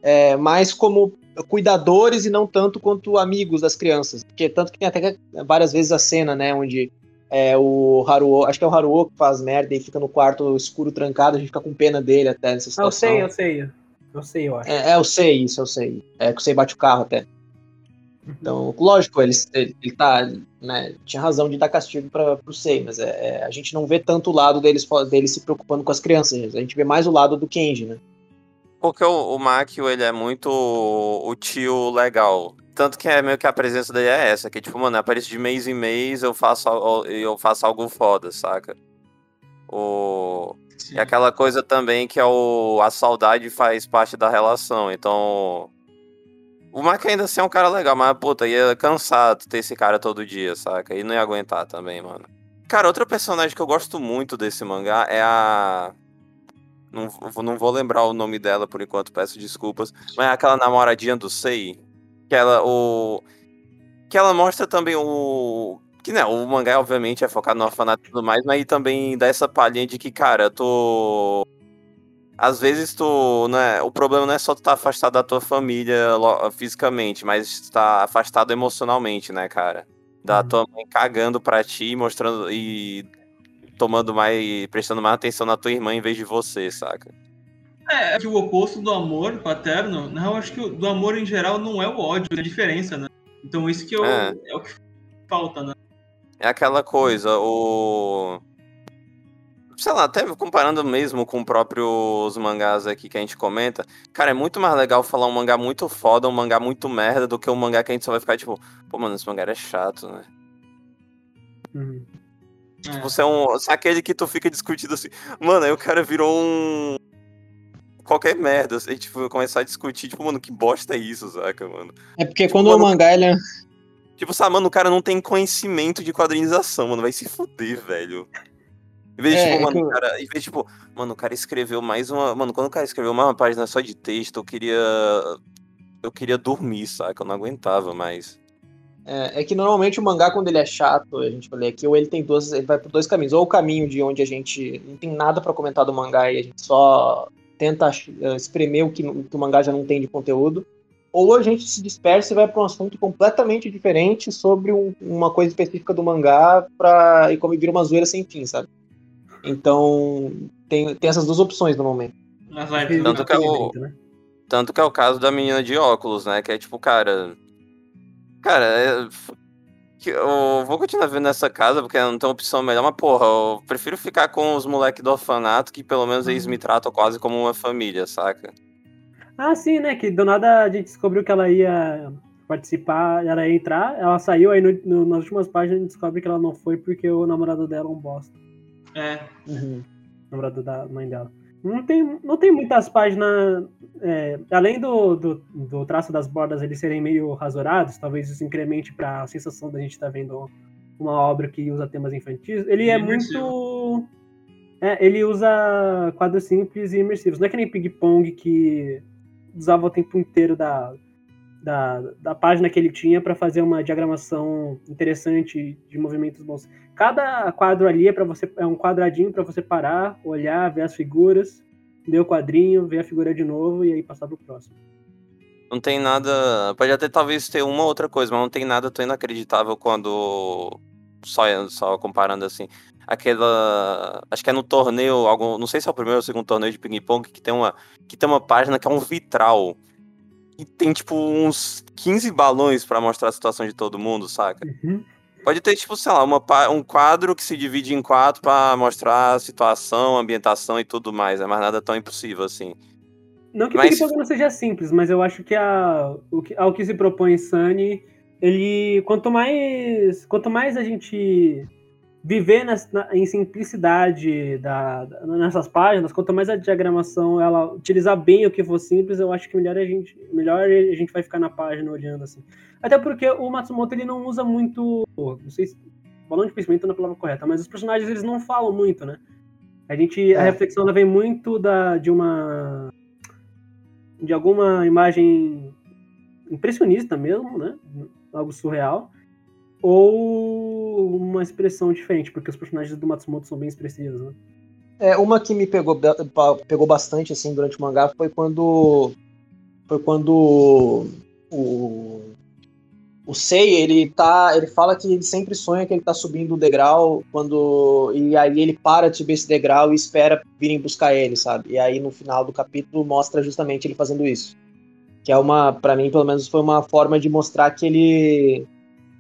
É, mais como cuidadores e não tanto quanto amigos das crianças. Porque tanto que tem até várias vezes a cena, né, onde é, o Haruo, acho que é o Haruo que faz merda e fica no quarto escuro trancado, a gente fica com pena dele até nessa situação. Eu sei, eu sei. Eu sei, eu acho. É, é, eu sei, isso eu sei. É que o sei bate o carro até. Então, lógico, ele, ele, ele tá, né, tinha razão de dar castigo para o Sei, mas é, é, a gente não vê tanto o lado deles, deles se preocupando com as crianças, a gente vê mais o lado do Kenji, né? Porque o, o Makio, ele é muito o tio legal. Tanto que é meio que a presença dele é essa, que tipo, mano, aparece de mês em mês, eu faço, eu faço algo foda, saca? O... E aquela coisa também que é o... a saudade faz parte da relação, então... O Mark ainda assim é um cara legal, mas, puta, ia cansar ter esse cara todo dia, saca? E não ia aguentar também, mano. Cara, outra personagem que eu gosto muito desse mangá é a... Não, não vou lembrar o nome dela por enquanto, peço desculpas. Mas é aquela namoradinha do Sei. Que ela, o... que ela mostra também o. Que né, o mangá, obviamente, é focado no orfanato e tudo mais, mas aí também dá essa palhinha de que, cara, tô. Às vezes tu. Né, o problema não é só tu estar tá afastado da tua família fisicamente, mas estar tá afastado emocionalmente, né, cara? Da uhum. tua mãe cagando pra ti, mostrando. e tomando mais. prestando mais atenção na tua irmã em vez de você, saca? É, que o oposto do amor paterno, não, eu acho que do amor em geral não é o ódio, é a diferença, né? Então isso que eu, é. é o que falta, né? É aquela coisa, o. Sei lá, até comparando mesmo com próprios mangás aqui que a gente comenta, cara, é muito mais legal falar um mangá muito foda, um mangá muito merda, do que um mangá que a gente só vai ficar tipo, pô, mano, esse mangá é chato, né? Uhum. Tipo, é. você é um. Você é aquele que tu fica discutindo assim, mano, aí o cara virou um. Qualquer merda, a gente tipo, começar a discutir, tipo, mano, que bosta é isso, saca, mano? É porque tipo, quando mano, o mangá, ele é... Tipo, sabe, mano, o cara não tem conhecimento de quadrinização, mano, vai se fuder, velho. Em vez de, é, tipo, mano, eu... cara, em vez de, tipo, mano, o cara escreveu mais uma. Mano, quando o cara escreveu uma página só de texto, eu queria. Eu queria dormir, saca? Eu não aguentava mais. É, é, que normalmente o mangá, quando ele é chato, a gente vai ler aqui, ou ele tem duas. Ele vai por dois caminhos. Ou o caminho de onde a gente não tem nada para comentar do mangá e a gente só tenta uh, espremer o que, o que o mangá já não tem de conteúdo. Ou a gente se dispersa e vai para um assunto completamente diferente sobre um, uma coisa específica do mangá pra, e como vira uma zoeira sem fim, sabe? Então, tem, tem essas duas opções no momento. Tanto que, é o, né? tanto que é o caso da menina de óculos, né? Que é tipo, cara, Cara, é, eu vou continuar vendo essa casa porque não tem opção melhor, mas porra, eu prefiro ficar com os moleques do orfanato que pelo menos eles me uhum. tratam quase como uma família, saca? Ah, sim, né? Que do nada a gente descobriu que ela ia participar, ela ia entrar, ela saiu, aí no, no, nas últimas páginas a gente descobre que ela não foi porque o namorado dela é um bosta. É. Uhum. namorado da mãe dela. Não tem, não tem muitas páginas. É, além do, do, do, traço das bordas eles serem meio rasurados, talvez isso incremente para a sensação da gente estar tá vendo uma obra que usa temas infantis. Ele é muito. É, ele usa quadros simples e imersivos. Não é que nem Ping Pong que usava o tempo inteiro da, da, da página que ele tinha para fazer uma diagramação interessante de movimentos bons. Cada quadro ali é para você é um quadradinho para você parar, olhar, ver as figuras, ler o quadrinho, ver a figura de novo e aí passar pro próximo. Não tem nada. Pode até talvez ter uma outra coisa, mas não tem nada tão inacreditável quando. Só, só comparando assim. Aquela. Acho que é no torneio. Algum, não sei se é o primeiro ou o segundo torneio de ping-pong que tem uma. Que tem uma página que é um vitral. E tem, tipo, uns 15 balões para mostrar a situação de todo mundo, saca? Uhum. Pode ter, tipo, sei lá, uma, um quadro que se divide em quatro para mostrar a situação, ambientação e tudo mais. É mais nada tão impossível assim. Não que mas... o não seja simples, mas eu acho que, a, o que ao que se propõe Sunny, ele. Quanto mais. Quanto mais a gente viver na, em simplicidade da, da, nessas páginas, quanto mais a diagramação ela utilizar bem o que for simples, eu acho que melhor a gente, melhor a gente vai ficar na página olhando assim. Até porque o Matsumoto ele não usa muito, não sei se balão de pensamento não é a palavra correta, mas os personagens eles não falam muito, né? A gente, é. a reflexão ela vem muito da, de uma de alguma imagem impressionista mesmo, né? Algo surreal. Ou uma expressão diferente, porque os personagens do Matsumoto são bem expressivos, né? É, uma que me pegou, pegou bastante assim durante o mangá foi quando foi quando o o Sei, ele tá, ele fala que ele sempre sonha que ele tá subindo o degrau quando e aí ele para de subir esse degrau e espera virem buscar ele, sabe? E aí no final do capítulo mostra justamente ele fazendo isso. Que é uma, para mim pelo menos foi uma forma de mostrar que ele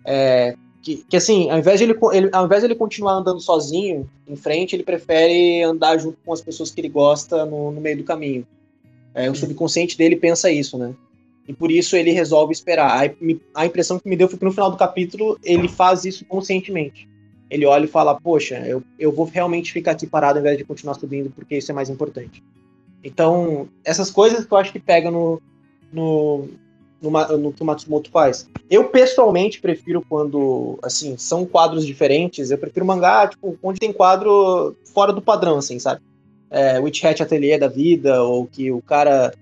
é, que, que, assim, ao invés, de ele, ele, ao invés de ele continuar andando sozinho em frente, ele prefere andar junto com as pessoas que ele gosta no, no meio do caminho. É, o subconsciente dele pensa isso, né? E por isso ele resolve esperar. A, impressão que me deu foi que no final do capítulo ele faz isso conscientemente. Ele olha e fala: Poxa, eu, eu vou realmente ficar aqui parado ao invés de continuar subindo, porque isso é mais importante. Então, essas coisas que eu acho que pega no, no, no, no que o Matsumoto faz. Eu pessoalmente prefiro quando, assim, são quadros diferentes. Eu prefiro mangá, tipo, onde tem quadro fora do padrão, assim, sabe? É, Witch Hat Atelier da vida, ou que o cara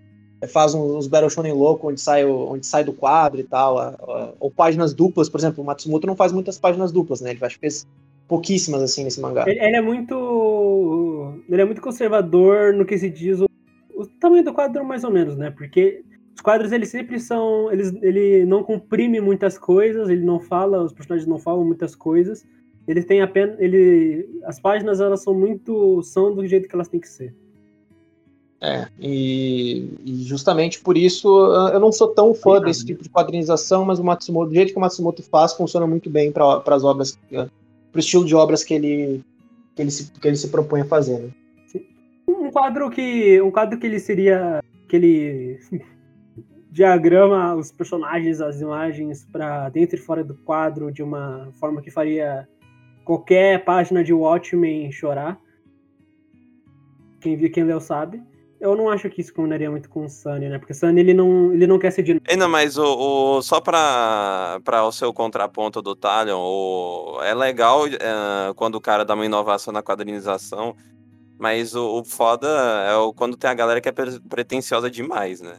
faz uns Battle Shonen louco onde sai, onde sai do quadro e tal. Ou páginas duplas, por exemplo, o Matsumoto não faz muitas páginas duplas, né? Ele acho que fez pouquíssimas assim nesse mangá. Ele, ele, é muito. Ele é muito conservador no que se diz o, o tamanho do quadro, mais ou menos, né? Porque os quadros, eles sempre são. Eles, ele não comprime muitas coisas, ele não fala, os personagens não falam muitas coisas. Ele tem apenas. Ele, as páginas, elas são muito. são do jeito que elas têm que ser. É, e, e, justamente por isso eu não sou tão fã desse tipo de quadrinização, mas o Matsumoto, do jeito que o Matsumoto faz, funciona muito bem para as obras, para o estilo de obras que ele, que ele, se, que ele se propõe a fazer. Né? Um quadro que. Um quadro que ele seria. que ele diagrama os personagens, as imagens para dentro e fora do quadro de uma forma que faria qualquer página de Watchmen chorar. Quem viu, quem leu sabe. Eu não acho que isso combinaria muito com o Sunny, né? Porque o Sunny ele não, ele não quer ser de. Ainda, mas o, o só para o seu contraponto do Talion, o, é legal é, quando o cara dá uma inovação na quadrinização, mas o, o foda é o, quando tem a galera que é pretensiosa demais, né?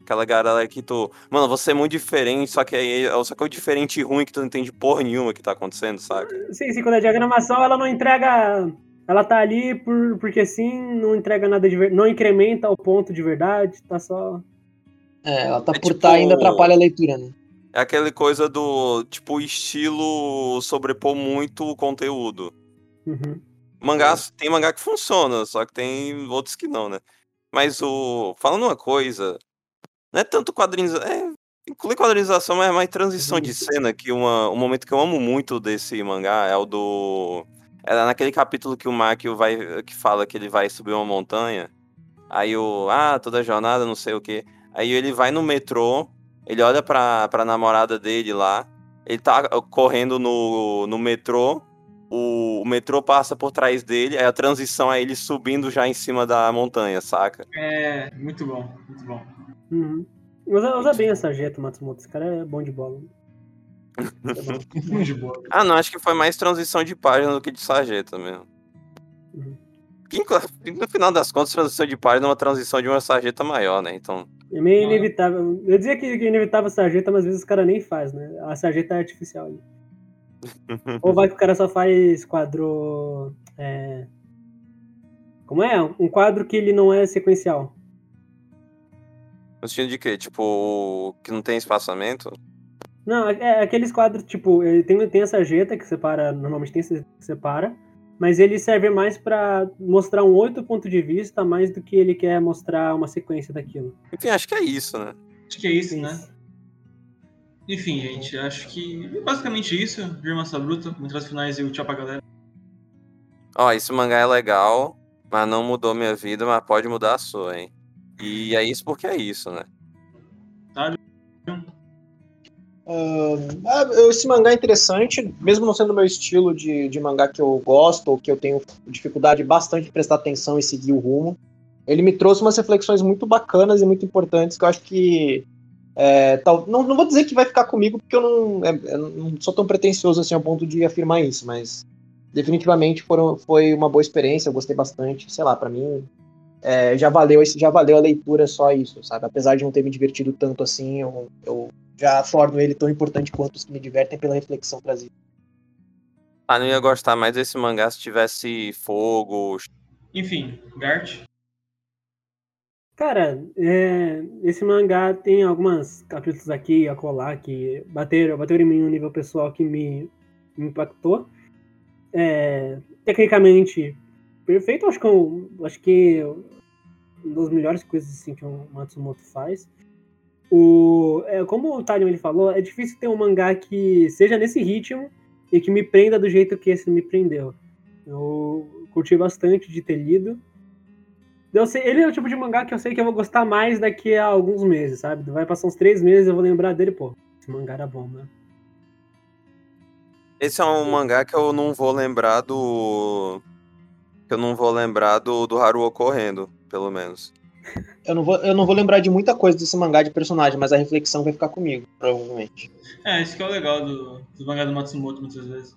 Aquela galera que tu. Mano, você é muito diferente, só que aí. Só que é o diferente ruim que tu não entende porra nenhuma que tá acontecendo, saca? Sim, sim, quando a diagramação ela não entrega. Ela tá ali por, porque sim, não entrega nada de verdade. Não incrementa o ponto de verdade, tá só. É, ela tá é por tipo... tá ainda atrapalha a leitura, né? É aquela coisa do, tipo, estilo sobrepor muito o conteúdo. Uhum. Mangás, tem mangá que funciona, só que tem outros que não, né? Mas o. Falando uma coisa, não é tanto quadrinização. É, inclui quadrinização, mas é mais transição de cena, que uma, um momento que eu amo muito desse mangá é o do. É naquele capítulo que o Makio vai. que fala que ele vai subir uma montanha. Aí o. Ah, toda jornada, não sei o quê. Aí ele vai no metrô, ele olha pra, pra namorada dele lá. Ele tá correndo no, no metrô. O, o metrô passa por trás dele, aí a transição é ele subindo já em cima da montanha, saca? É, muito bom, muito bom. Uhum. Usa, usa bem a sarjeta, Matsumoto. Esse cara é bom de bola. De. Ah, não, acho que foi mais transição de página do que de sarjeta mesmo. Uhum. no final das contas, transição de página é uma transição de uma sarjeta maior, né? Então. É meio inevitável. Eu dizia que inevitável a sarjeta, mas às vezes o cara nem faz, né? A sarjeta é artificial ali. Ou vai que o cara só faz quadro. É... Como é? Um quadro que ele não é sequencial. No sentido de quê? Tipo, que não tem espaçamento? Não, é, é aqueles quadros, tipo, tem, tem a sarjeta que separa, normalmente tem que separa, mas ele serve mais para mostrar um outro ponto de vista, mais do que ele quer mostrar uma sequência daquilo. Enfim, acho que é isso, né? Acho que é isso, né? Enfim, gente, acho que basicamente isso. Vir Massa Bruta, as finais e o tchau pra galera. Ó, esse mangá é legal, mas não mudou minha vida, mas pode mudar a sua, hein? E é isso porque é isso, né? Uh, esse mangá é interessante, mesmo não sendo o meu estilo de, de mangá que eu gosto, ou que eu tenho dificuldade bastante de prestar atenção e seguir o rumo. Ele me trouxe umas reflexões muito bacanas e muito importantes que eu acho que. É, tal, não, não vou dizer que vai ficar comigo, porque eu não, é, eu não sou tão pretencioso assim ao ponto de afirmar isso, mas definitivamente foram, foi uma boa experiência, eu gostei bastante. Sei lá, para mim é, já valeu já valeu a leitura só isso, sabe? Apesar de não ter me divertido tanto assim, eu, eu já torno ele tão importante quanto os que me divertem pela reflexão trazida. Ah, não ia gostar mais desse mangá se tivesse fogo. Enfim, Gart. Cara, é, esse mangá tem algumas capítulos aqui e acolá que bateram, bateram em mim um nível pessoal que me, me impactou. É, tecnicamente, perfeito. Acho que, eu, acho que uma das melhores coisas assim, que o Matsumoto faz. O, é, como o Talion ele falou, é difícil ter um mangá que seja nesse ritmo e que me prenda do jeito que esse me prendeu. Eu curti bastante de ter lido. Eu sei, ele é o tipo de mangá que eu sei que eu vou gostar mais daqui a alguns meses, sabe? Vai passar uns três meses eu vou lembrar dele, pô. Esse mangá era bom, né? Esse é um mangá que eu não vou lembrar do. Que eu não vou lembrar do, do Haruo correndo, pelo menos. Eu não, vou, eu não vou lembrar de muita coisa desse mangá de personagem, mas a reflexão vai ficar comigo, provavelmente. É, isso que é o legal do, do mangá do Matsumoto, muitas vezes.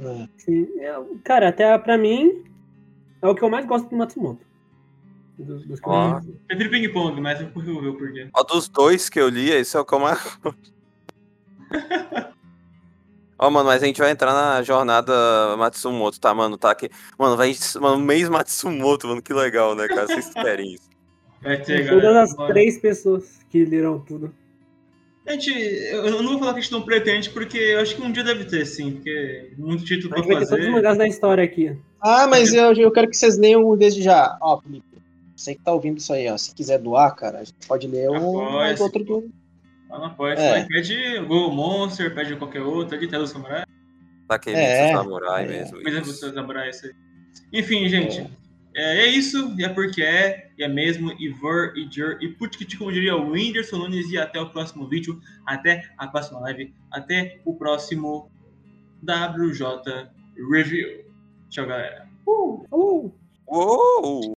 É. Sim, é, cara, até pra mim, é o que eu mais gosto do Matsumoto. Dos, dos que eu Ó. li. Prefiro ping-pong, mas eu consigo ver o porquê. Ó, dos dois que eu li, esse é o que eu mais gosto. Ó, mano, mas a gente vai entrar na jornada Matsumoto, tá, mano? Tá aqui. Mano, vai. Mano, mês Matsumoto, mano, que legal, né, cara? Vocês querem isso. Vai ter, Todas galera. as Bora. três pessoas que leram tudo. Gente, eu não vou falar que a gente não pretende, porque eu acho que um dia deve ter, sim, porque muito título pra gente vai ter todos os fazer. mangás da história aqui. Ah, mas eu, eu quero que vocês leiam desde já. Ó, Felipe, você que tá ouvindo isso aí, ó. Se quiser doar, cara, a gente pode ler um se outro do. Lá não pode. É. É. Pede o Google Monster, pede qualquer outro, pede Telo Samurai. Takemitsu É, Samurai é. mesmo. Coisa isso. do Samurai, isso aí. Enfim, gente. É, é isso, e é porque é, e é mesmo, e ver, e jur, e putkit, como diria o Whindersson Nunes, e até o próximo vídeo, até a próxima live, até o próximo WJ Review. Tchau, galera. Uh, uh. Uou!